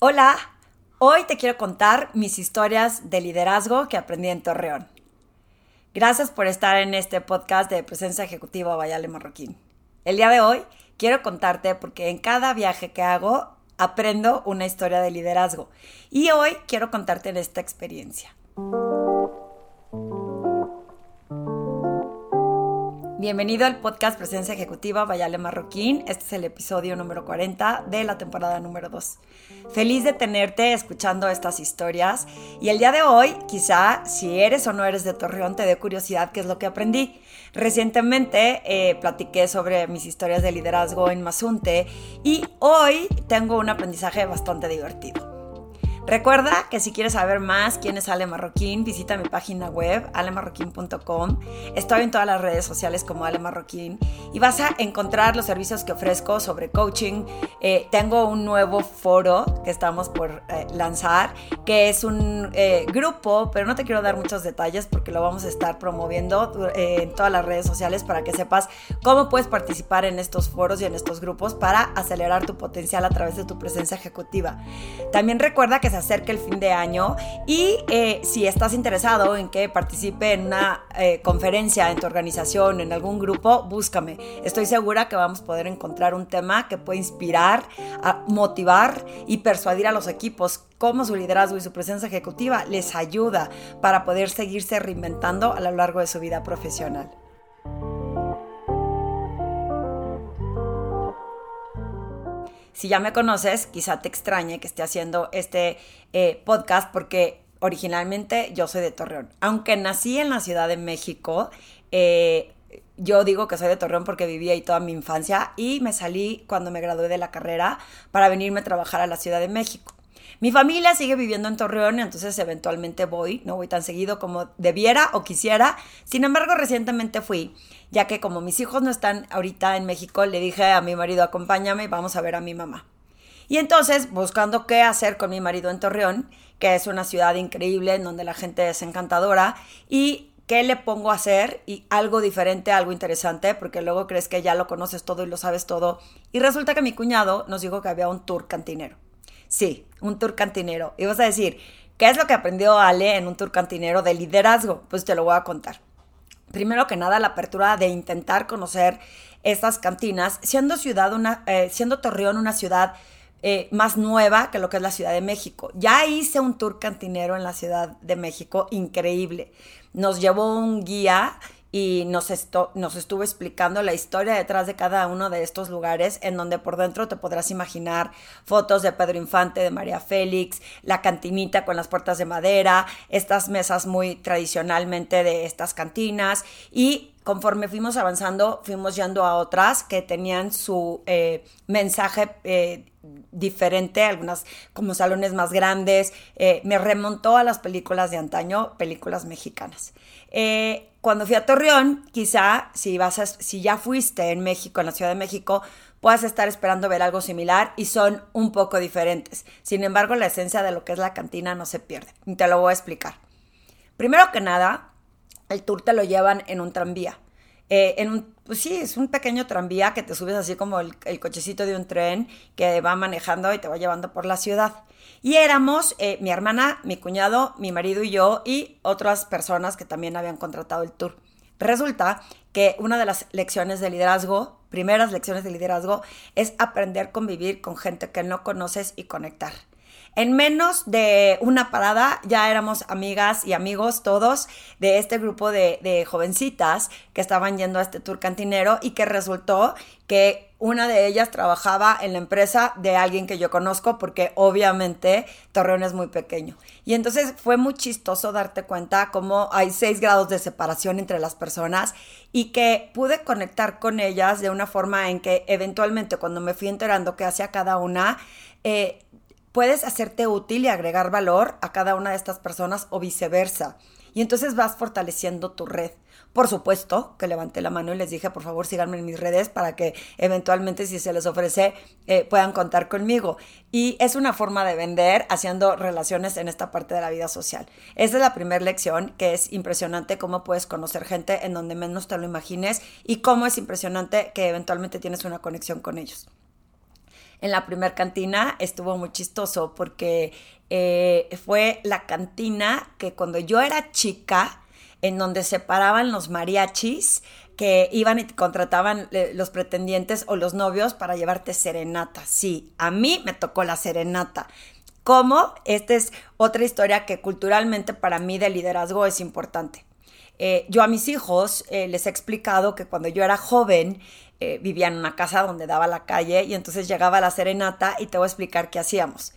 Hola, hoy te quiero contar mis historias de liderazgo que aprendí en Torreón. Gracias por estar en este podcast de Presencia Ejecutiva Vayale Marroquín. El día de hoy quiero contarte porque en cada viaje que hago aprendo una historia de liderazgo y hoy quiero contarte en esta experiencia. Bienvenido al podcast Presencia Ejecutiva Vayale Marroquín. Este es el episodio número 40 de la temporada número 2. Feliz de tenerte escuchando estas historias y el día de hoy, quizá si eres o no eres de Torreón, te dé curiosidad qué es lo que aprendí. Recientemente eh, platiqué sobre mis historias de liderazgo en Mazunte y hoy tengo un aprendizaje bastante divertido. Recuerda que si quieres saber más quién es Ale Marroquín, visita mi página web alemarroquín.com. Estoy en todas las redes sociales como Ale Marroquín y vas a encontrar los servicios que ofrezco sobre coaching. Eh, tengo un nuevo foro que estamos por eh, lanzar, que es un eh, grupo, pero no te quiero dar muchos detalles porque lo vamos a estar promoviendo en todas las redes sociales para que sepas cómo puedes participar en estos foros y en estos grupos para acelerar tu potencial a través de tu presencia ejecutiva. También recuerda que se acerca el fin de año y eh, si estás interesado en que participe en una eh, conferencia en tu organización, en algún grupo, búscame. Estoy segura que vamos a poder encontrar un tema que puede inspirar, motivar y persuadir a los equipos cómo su liderazgo y su presencia ejecutiva les ayuda para poder seguirse reinventando a lo largo de su vida profesional. Si ya me conoces, quizá te extrañe que esté haciendo este eh, podcast porque originalmente yo soy de Torreón. Aunque nací en la Ciudad de México, eh, yo digo que soy de Torreón porque viví ahí toda mi infancia y me salí cuando me gradué de la carrera para venirme a trabajar a la Ciudad de México. Mi familia sigue viviendo en Torreón, entonces eventualmente voy, no voy tan seguido como debiera o quisiera. Sin embargo, recientemente fui, ya que como mis hijos no están ahorita en México, le dije a mi marido, acompáñame y vamos a ver a mi mamá. Y entonces, buscando qué hacer con mi marido en Torreón, que es una ciudad increíble en donde la gente es encantadora, y qué le pongo a hacer y algo diferente, algo interesante, porque luego crees que ya lo conoces todo y lo sabes todo. Y resulta que mi cuñado nos dijo que había un tour cantinero. Sí, un tour cantinero. Y vas a decir, ¿qué es lo que aprendió Ale en un tour cantinero de liderazgo? Pues te lo voy a contar. Primero que nada, la apertura de intentar conocer estas cantinas, siendo ciudad una, eh, siendo Torreón una ciudad eh, más nueva que lo que es la Ciudad de México. Ya hice un tour cantinero en la Ciudad de México, increíble. Nos llevó un guía y nos, nos estuvo explicando la historia detrás de cada uno de estos lugares, en donde por dentro te podrás imaginar fotos de Pedro Infante, de María Félix, la cantinita con las puertas de madera, estas mesas muy tradicionalmente de estas cantinas y conforme fuimos avanzando, fuimos yendo a otras que tenían su eh, mensaje eh, diferente, algunas como salones más grandes. Eh, me remontó a las películas de antaño, películas mexicanas. Cuando fui a Torreón, quizá si, vas a, si ya fuiste en México, en la Ciudad de México, puedas estar esperando ver algo similar y son un poco diferentes. Sin embargo, la esencia de lo que es la cantina no se pierde. Y te lo voy a explicar. Primero que nada, el tour te lo llevan en un tranvía. Eh, en un, pues sí, es un pequeño tranvía que te subes así como el, cochecito de un tren que va manejando y te va llevando por la ciudad. Y éramos eh, mi hermana, mi cuñado, mi marido y yo y otras personas que también habían contratado el tour. Resulta que una de las lecciones de liderazgo, primeras lecciones de liderazgo, es aprender a convivir con gente que no conoces y conectar. En menos de una parada ya éramos amigas y amigos todos de este grupo de, jovencitas que estaban yendo a este tour cantinero y que resultó que una de ellas trabajaba en la empresa de alguien que yo conozco porque obviamente Torreón es muy pequeño. Y entonces fue muy chistoso darte cuenta cómo hay seis grados de separación entre las personas y que pude conectar con ellas de una forma en que eventualmente cuando me fui enterando qué hacía cada una, eh, puedes hacerte útil y agregar valor a cada una de estas personas o viceversa. Y entonces vas fortaleciendo tu red. Por supuesto que levanté la mano y les dije, por favor, síganme en mis redes para que eventualmente, si se les ofrece, eh, puedan contar conmigo. Y es una forma de vender haciendo relaciones en esta parte de la vida social. Esa es la primera lección, que es impresionante cómo puedes conocer gente en donde menos te lo imagines y cómo es impresionante que eventualmente tienes una conexión con ellos. En la primer cantina estuvo muy chistoso porque eh, fue la cantina que cuando yo era chica, en donde se paraban los mariachis que iban y contrataban eh, los pretendientes o los novios para llevarte serenata. Sí, a mí me tocó la serenata. ¿Cómo? Esta es otra historia que culturalmente para mí de liderazgo es importante. Eh, yo a mis hijos les he explicado que cuando yo era joven eh, vivía en una casa donde daba la calle y entonces llegaba la serenata y te voy a explicar qué hacíamos.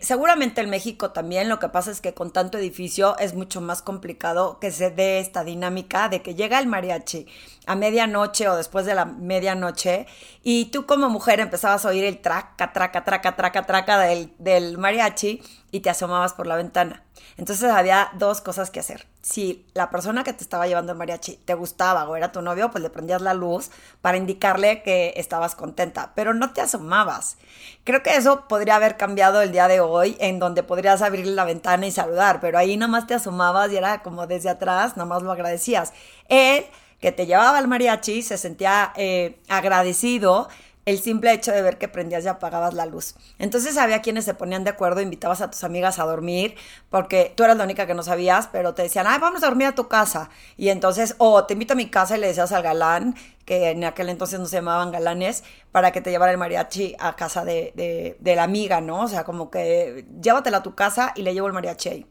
seguramente en México también lo que pasa es que con tanto edificio es mucho más complicado que se dé esta dinámica de que llega el mariachi a medianoche o después de la medianoche y tú como mujer empezabas a oír el traca, traca, traca, traca, traca del, del mariachi y te asomabas por la ventana. Entonces había dos cosas que hacer. Si la persona que te estaba llevando el mariachi te gustaba o era tu novio, pues le prendías la luz para indicarle que estabas contenta, pero no te asomabas. Creo que eso podría haber cambiado el día de hoy, en donde podrías abrir la ventana y saludar, pero ahí nomás te asomabas y era como desde atrás, nomás lo agradecías. Él, que te llevaba el mariachi, se sentía eh, agradecido el simple hecho de ver que prendías y apagabas la luz. Entonces había quienes se ponían de acuerdo, invitabas a tus amigas a dormir, porque tú eras la única que no sabías, pero te decían, ay, vamos a dormir a tu casa. Y entonces, o te invito a mi casa y le decías al galán, que en aquel entonces no se llamaban galanes, para que te llevara el mariachi a casa de, de la amiga, ¿no? O sea, como que llévatela a tu casa y le llevo el mariachi ahí.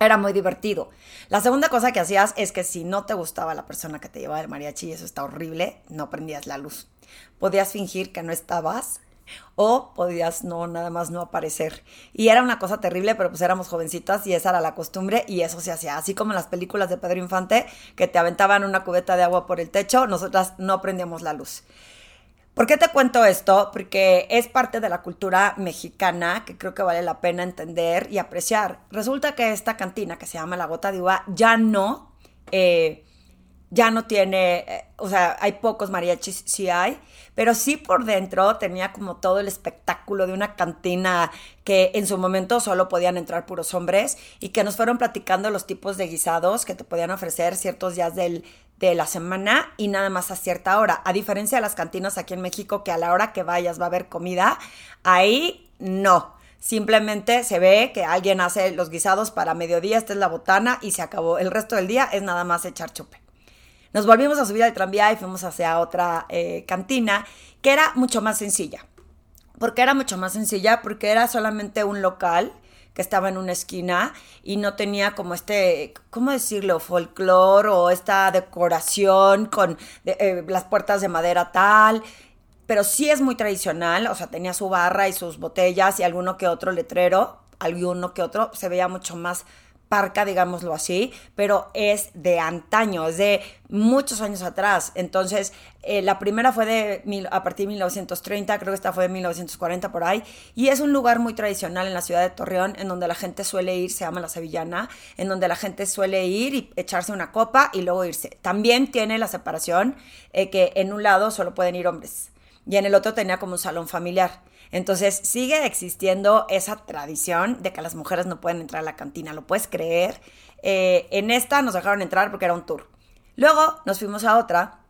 Era muy divertido. La segunda cosa que hacías es que si no te gustaba la persona que te llevaba el mariachi, eso está horrible, no prendías la luz podías fingir que no estabas o podías no nada más no aparecer. Y era una cosa terrible, pero pues éramos jovencitas y esa era la costumbre y eso se hacía. Así como en las películas de Pedro Infante que te aventaban una cubeta de agua por el techo, nosotras no prendíamos la luz. ¿Por qué te cuento esto? Porque es parte de la cultura mexicana que creo que vale la pena entender y apreciar. Resulta que esta cantina que se llama La Gota de Uva ya no, eh, ya no tiene, eh, o sea, hay pocos mariachis, sí hay, pero sí por dentro tenía como todo el espectáculo de una cantina que en su momento solo podían entrar puros hombres y que nos fueron platicando los tipos de guisados que te podían ofrecer ciertos días de la semana y nada más a cierta hora. A diferencia de las cantinas aquí en México que a la hora que vayas va a haber comida, ahí no. Simplemente se ve que alguien hace los guisados para mediodía, esta es la botana y se acabó. El resto del día es nada más echar chupe. Nos volvimos a subir al tranvía y fuimos hacia otra eh, cantina que era mucho más sencilla. ¿Por qué era mucho más sencilla? Porque era solamente un local que estaba en una esquina y no tenía como este, ¿cómo decirlo? Folclor o esta decoración con eh, las puertas de madera tal. Pero sí es muy tradicional, o sea, tenía su barra y sus botellas y alguno que otro letrero, alguno que otro, se veía mucho más parca, digámoslo así, pero es de antaño, es de muchos años atrás. Entonces, eh, la primera fue de a partir de 1930, creo que esta fue de 1940 por ahí, y es un lugar muy tradicional en la ciudad de Torreón, en donde la gente suele ir, se llama La Sevillana, en donde la gente suele ir y echarse una copa y luego irse. También tiene la separación eh, que en un lado solo pueden ir hombres y en el otro tenía como un salón familiar. Entonces sigue existiendo esa tradición de que las mujeres no pueden entrar a la cantina, ¿lo puedes creer? Eh, en esta nos dejaron entrar porque era un tour. Luego nos fuimos a otra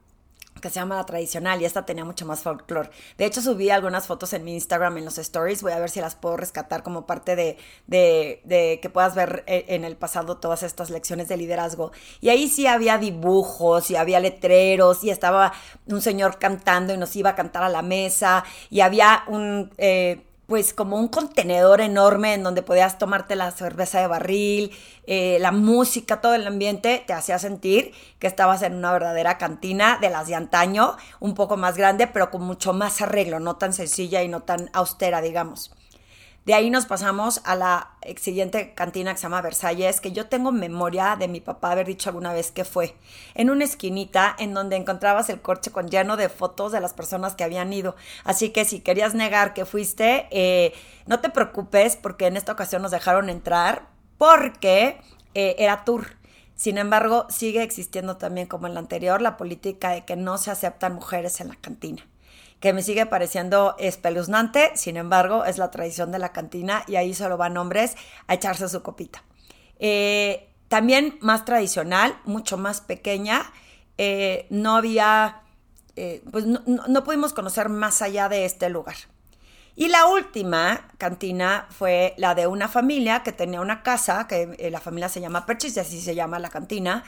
que se llama la tradicional y esta tenía mucho más folclore. De hecho, subí algunas fotos en mi Instagram en los stories. Voy a ver si las puedo rescatar como parte de, de, que puedas ver eh, en el pasado todas estas lecciones de liderazgo. Y ahí sí había dibujos y había letreros y estaba un señor cantando y nos iba a cantar a la mesa y había un... Eh, pues como un contenedor enorme en donde podías tomarte la cerveza de barril, eh, la música, todo el ambiente te hacía sentir que estabas en una verdadera cantina de las de antaño, un poco más grande, pero con mucho más arreglo, no tan sencilla y no tan austera, digamos. De ahí nos pasamos a la siguiente cantina que se llama Versalles, que yo tengo memoria de mi papá haber dicho alguna vez que fue en una esquinita en donde encontrabas el coche con lleno de fotos de las personas que habían ido. Así que si querías negar que fuiste, eh, no te preocupes porque en esta ocasión nos dejaron entrar porque eh, era tour. Sin embargo, sigue existiendo también como en la anterior la política de que no se aceptan mujeres en la cantina que me sigue pareciendo espeluznante, sin embargo, es la tradición de la cantina y ahí solo van hombres a echarse su copita. Eh, también más tradicional, mucho más pequeña, eh, no había, eh, pues no, pudimos conocer más allá de este lugar. Y la última cantina fue la de una familia que tenía una casa, que la familia se llama Perchis y así se llama la cantina.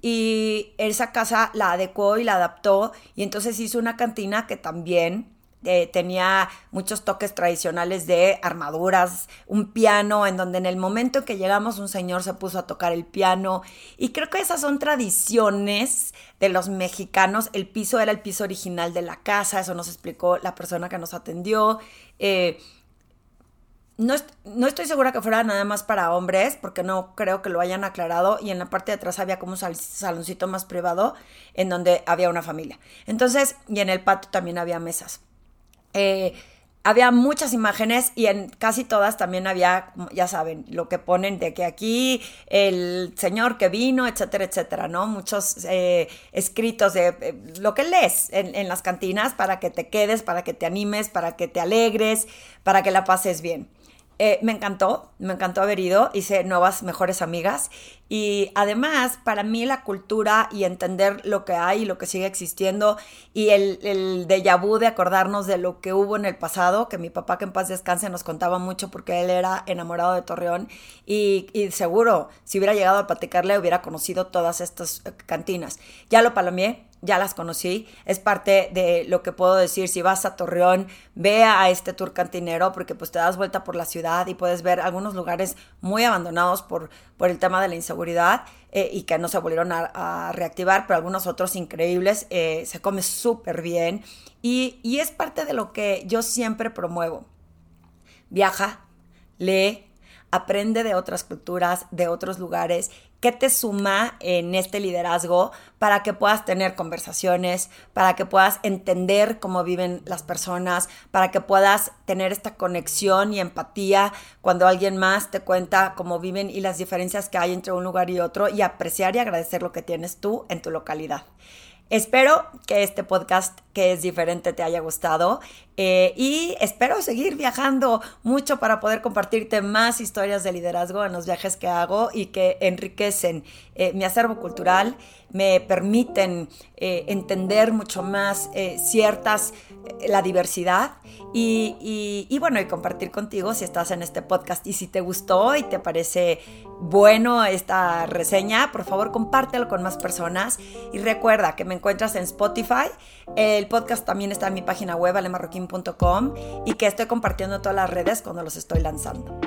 Y esa casa la adecuó y la adaptó y entonces hizo una cantina que también eh, tenía muchos toques tradicionales de armaduras, un piano, en donde en el momento en que llegamos un señor se puso a tocar el piano. Y creo que esas son tradiciones de los mexicanos. El piso era el piso original de la casa, eso nos explicó la persona que nos atendió. Eh, no, no, estoy segura que fuera nada más para hombres, porque no creo que lo hayan aclarado. Y en la parte de atrás había como un saloncito más privado en donde había una familia. Entonces, y en el patio también había mesas. Eh, había muchas imágenes y en casi todas también había, ya saben, lo que ponen de que aquí el señor que vino, etcétera, etcétera, ¿no? Muchos eh, escritos de eh, lo que lees en, en las cantinas para que te quedes, para que te animes, para que te alegres, para que la pases bien. Eh, me encantó, me encantó haber ido, hice nuevas, mejores amigas y además para mí la cultura y entender lo que hay y lo que sigue existiendo y el, el déjà vu de acordarnos de lo que hubo en el pasado, que mi papá que en paz descanse nos contaba mucho porque él era enamorado de Torreón y, y seguro si hubiera llegado a platicarle hubiera conocido todas estas eh, cantinas. Ya lo palomeé, ya las conocí, es parte de lo que puedo decir, si vas a Torreón, ve a este tour cantinero porque pues te das vuelta por la ciudad y puedes ver algunos lugares muy abandonados por, por el tema de la inseguridad eh, y que no se volvieron a, reactivar, pero algunos otros increíbles, eh, se come súper bien y, y es parte de lo que yo siempre promuevo. Viaja, lee, aprende de otras culturas, de otros lugares ¿Qué te suma en este liderazgo para que puedas tener conversaciones, para que puedas entender cómo viven las personas, para que puedas tener esta conexión y empatía cuando alguien más te cuenta cómo viven y las diferencias que hay entre un lugar y otro y apreciar y agradecer lo que tienes tú en tu localidad? Espero que este podcast que es diferente te haya gustado eh, y espero seguir viajando mucho para poder compartirte más historias de liderazgo en los viajes que hago y que enriquecen eh, mi acervo cultural, me permiten eh, entender mucho más ciertas, la diversidad. Y, y, bueno, y compartir contigo si estás en este podcast. Y si te gustó y te parece bueno esta reseña, por favor compártelo con más personas. Y recuerda que me encuentras en Spotify, el podcast también está en mi página web alemarroquín.com y que estoy compartiendo todas las redes cuando los estoy lanzando.